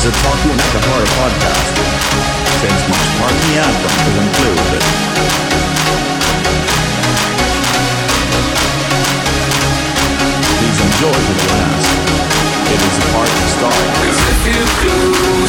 is a Talking at the Heart podcast. Things must partly out to include it. Please enjoy the last. It is a party start. Cause if you do.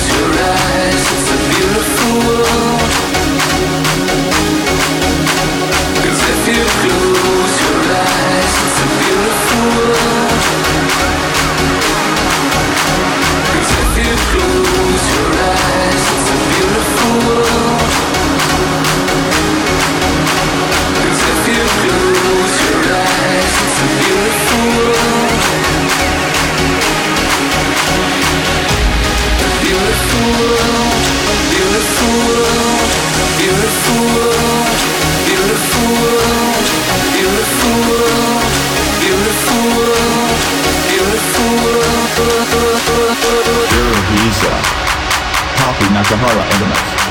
Nagahara and the Knife.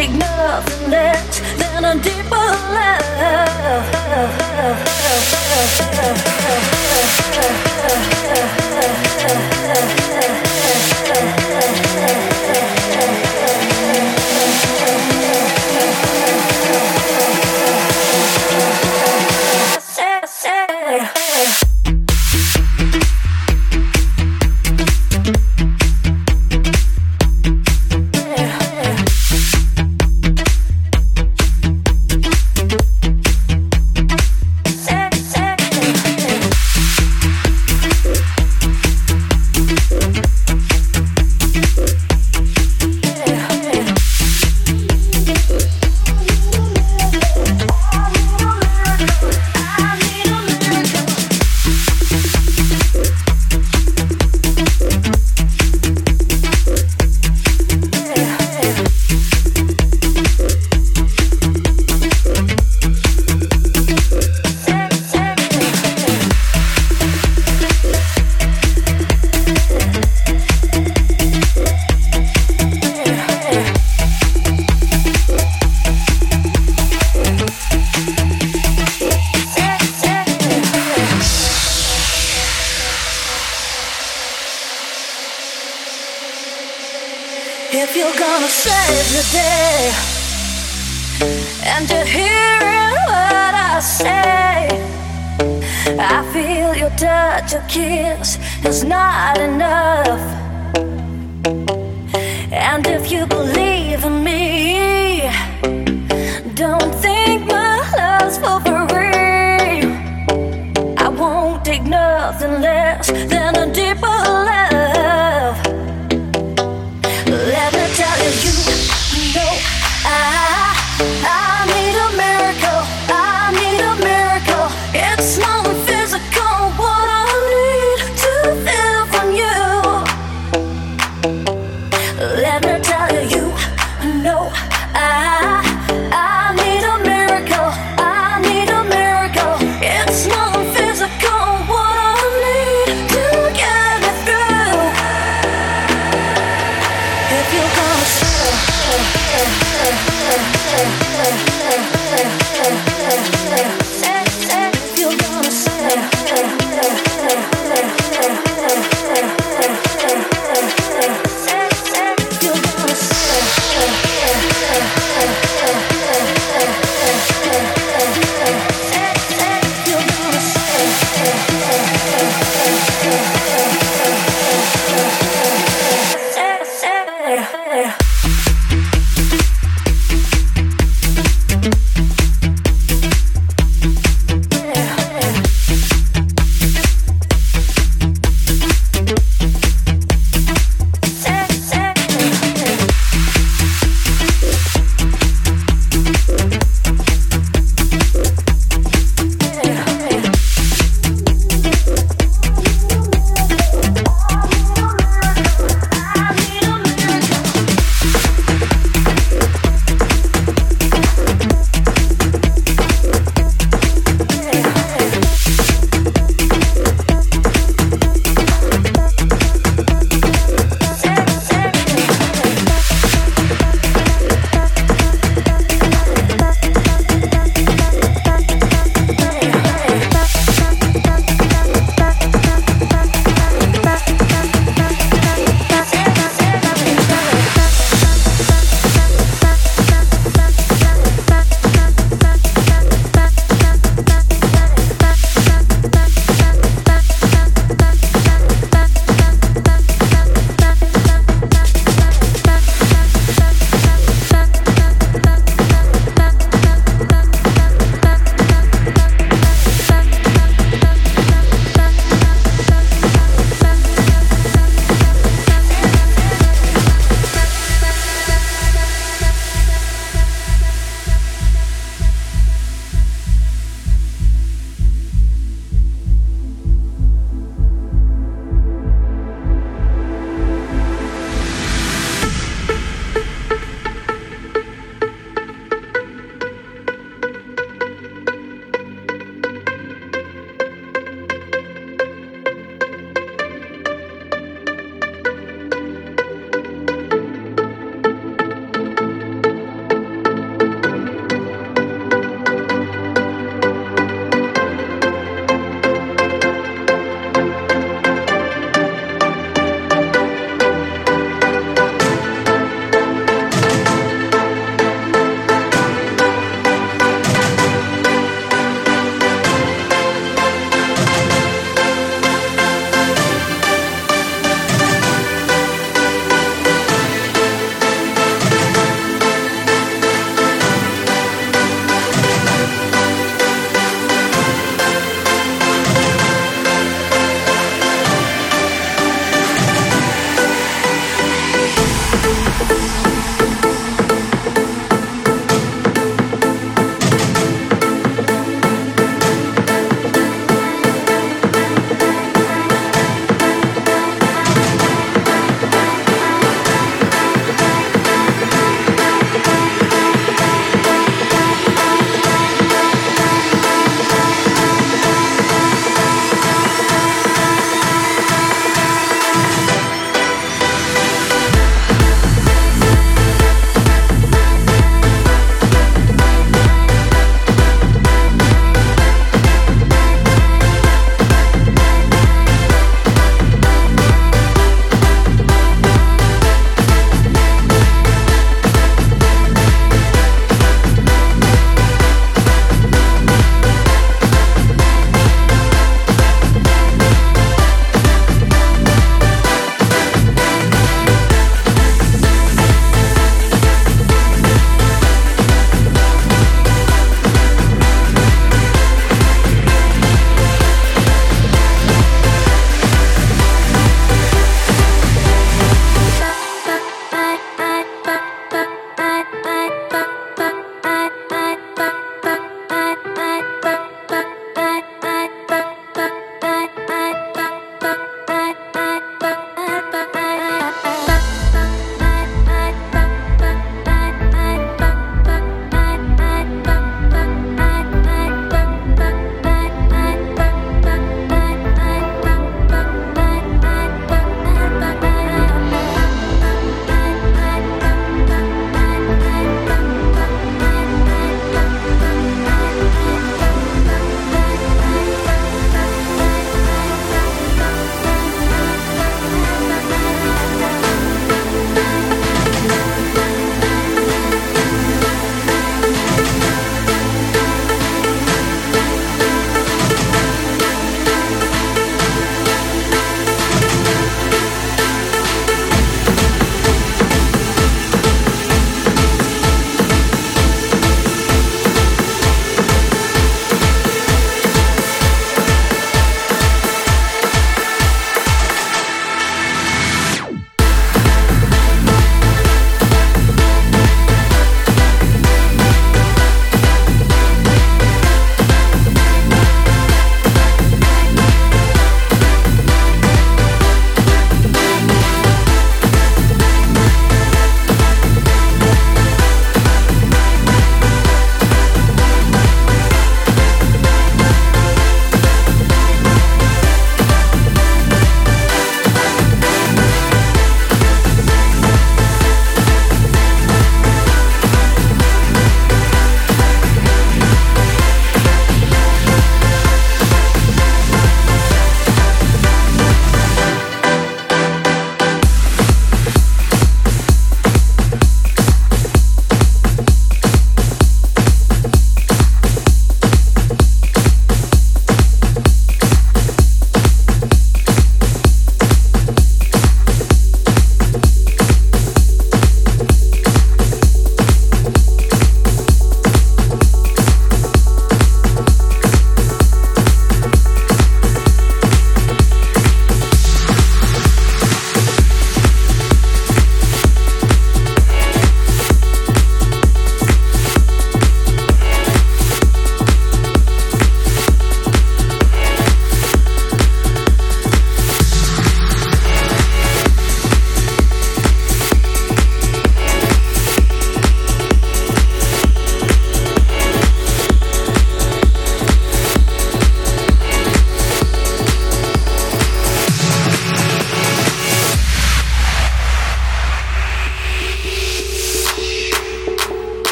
It's a physical. What